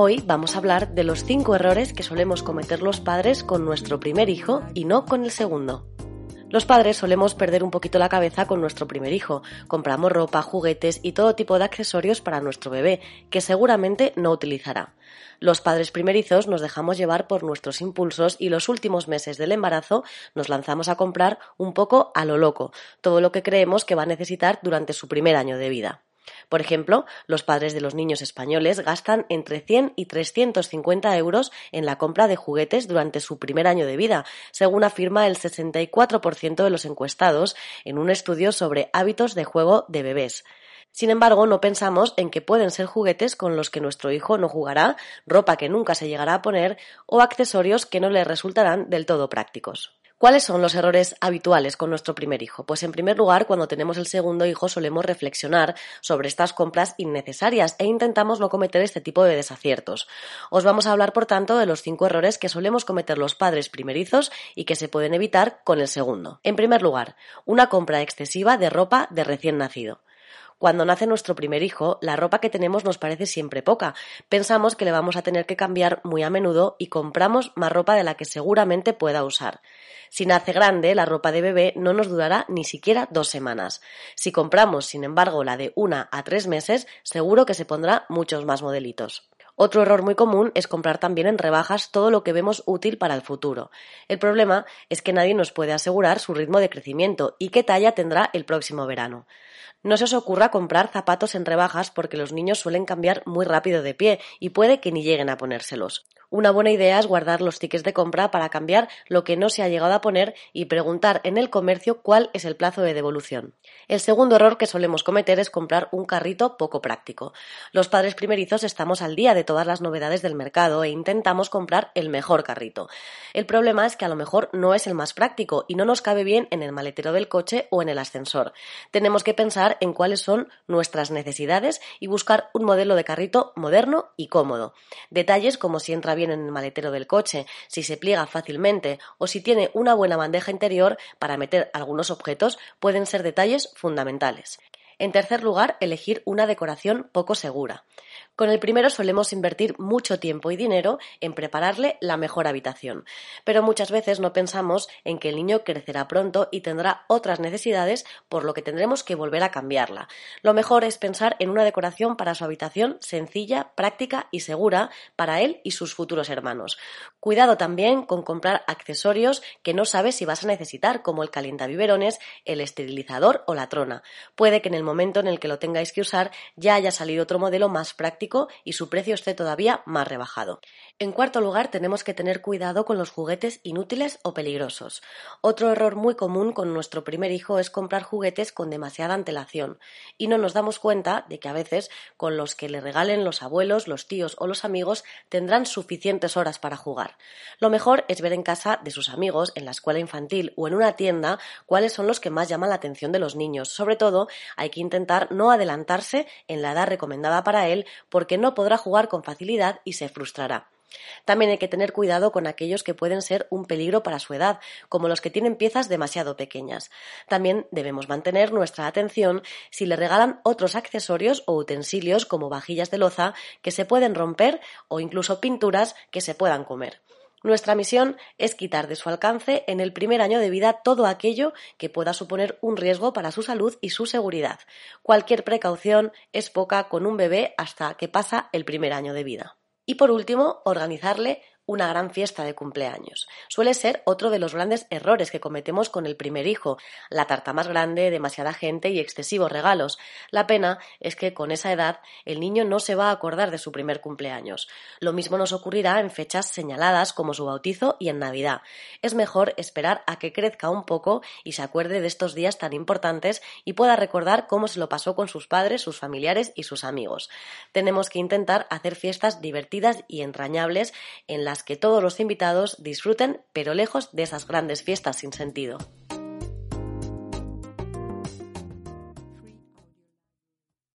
Hoy vamos a hablar de los 5 errores que solemos cometer los padres con nuestro primer hijo y no con el segundo. Los padres solemos perder un poquito la cabeza con nuestro primer hijo. Compramos ropa, juguetes y todo tipo de accesorios para nuestro bebé, que seguramente no utilizará. Los padres primerizos nos dejamos llevar por nuestros impulsos y los últimos meses del embarazo nos lanzamos a comprar un poco a lo loco, todo lo que creemos que va a necesitar durante su primer año de vida. Por ejemplo, los padres de los niños españoles gastan entre 100 y 350 euros en la compra de juguetes durante su primer año de vida, según afirma el 64% de los encuestados en un estudio sobre hábitos de juego de bebés. Sin embargo, no pensamos en que pueden ser juguetes con los que nuestro hijo no jugará, ropa que nunca se llegará a poner o accesorios que no le resultarán del todo prácticos. ¿Cuáles son los errores habituales con nuestro primer hijo? Pues en primer lugar, cuando tenemos el segundo hijo solemos reflexionar sobre estas compras innecesarias e intentamos no cometer este tipo de desaciertos. Os vamos a hablar, por tanto, de los cinco errores que solemos cometer los padres primerizos y que se pueden evitar con el segundo. En primer lugar, una compra excesiva de ropa de recién nacido. Cuando nace nuestro primer hijo, la ropa que tenemos nos parece siempre poca. Pensamos que le vamos a tener que cambiar muy a menudo y compramos más ropa de la que seguramente pueda usar. Si nace grande, la ropa de bebé no nos durará ni siquiera dos semanas. Si compramos, sin embargo, la de una a tres meses, seguro que se pondrá muchos más modelitos. Otro error muy común es comprar también en rebajas todo lo que vemos útil para el futuro. El problema es que nadie nos puede asegurar su ritmo de crecimiento y qué talla tendrá el próximo verano. No se os ocurra comprar zapatos en rebajas porque los niños suelen cambiar muy rápido de pie y puede que ni lleguen a ponérselos. Una buena idea es guardar los tickets de compra para cambiar lo que no se ha llegado a poner y preguntar en el comercio cuál es el plazo de devolución. El segundo error que solemos cometer es comprar un carrito poco práctico. Los padres primerizos estamos al día de todas las novedades del mercado e intentamos comprar el mejor carrito. El problema es que a lo mejor no es el más práctico y no nos cabe bien en el maletero del coche o en el ascensor. Tenemos que pensar en cuáles son nuestras necesidades y buscar un modelo de carrito moderno y cómodo. Detalles como si entra bien en el maletero del coche, si se pliega fácilmente o si tiene una buena bandeja interior para meter algunos objetos pueden ser detalles fundamentales. En tercer lugar, elegir una decoración poco segura. Con el primero solemos invertir mucho tiempo y dinero en prepararle la mejor habitación, pero muchas veces no pensamos en que el niño crecerá pronto y tendrá otras necesidades, por lo que tendremos que volver a cambiarla. Lo mejor es pensar en una decoración para su habitación sencilla, práctica y segura para él y sus futuros hermanos. Cuidado también con comprar accesorios que no sabes si vas a necesitar, como el calientaviverones, el esterilizador o la trona. Puede que en el momento en el que lo tengáis que usar ya haya salido otro modelo más práctico y su precio esté todavía más rebajado. En cuarto lugar, tenemos que tener cuidado con los juguetes inútiles o peligrosos. Otro error muy común con nuestro primer hijo es comprar juguetes con demasiada antelación y no nos damos cuenta de que a veces con los que le regalen los abuelos, los tíos o los amigos tendrán suficientes horas para jugar. Lo mejor es ver en casa de sus amigos, en la escuela infantil o en una tienda cuáles son los que más llaman la atención de los niños. Sobre todo, hay que intentar no adelantarse en la edad recomendada para él porque no podrá jugar con facilidad y se frustrará. También hay que tener cuidado con aquellos que pueden ser un peligro para su edad, como los que tienen piezas demasiado pequeñas. También debemos mantener nuestra atención si le regalan otros accesorios o utensilios como vajillas de loza que se pueden romper o incluso pinturas que se puedan comer. Nuestra misión es quitar de su alcance en el primer año de vida todo aquello que pueda suponer un riesgo para su salud y su seguridad. Cualquier precaución es poca con un bebé hasta que pasa el primer año de vida. Y por último, organizarle una gran fiesta de cumpleaños. Suele ser otro de los grandes errores que cometemos con el primer hijo, la tarta más grande, demasiada gente y excesivos regalos. La pena es que con esa edad el niño no se va a acordar de su primer cumpleaños. Lo mismo nos ocurrirá en fechas señaladas como su bautizo y en Navidad. Es mejor esperar a que crezca un poco y se acuerde de estos días tan importantes y pueda recordar cómo se lo pasó con sus padres, sus familiares y sus amigos. Tenemos que intentar hacer fiestas divertidas y entrañables en que todos los invitados disfruten, pero lejos de esas grandes fiestas sin sentido.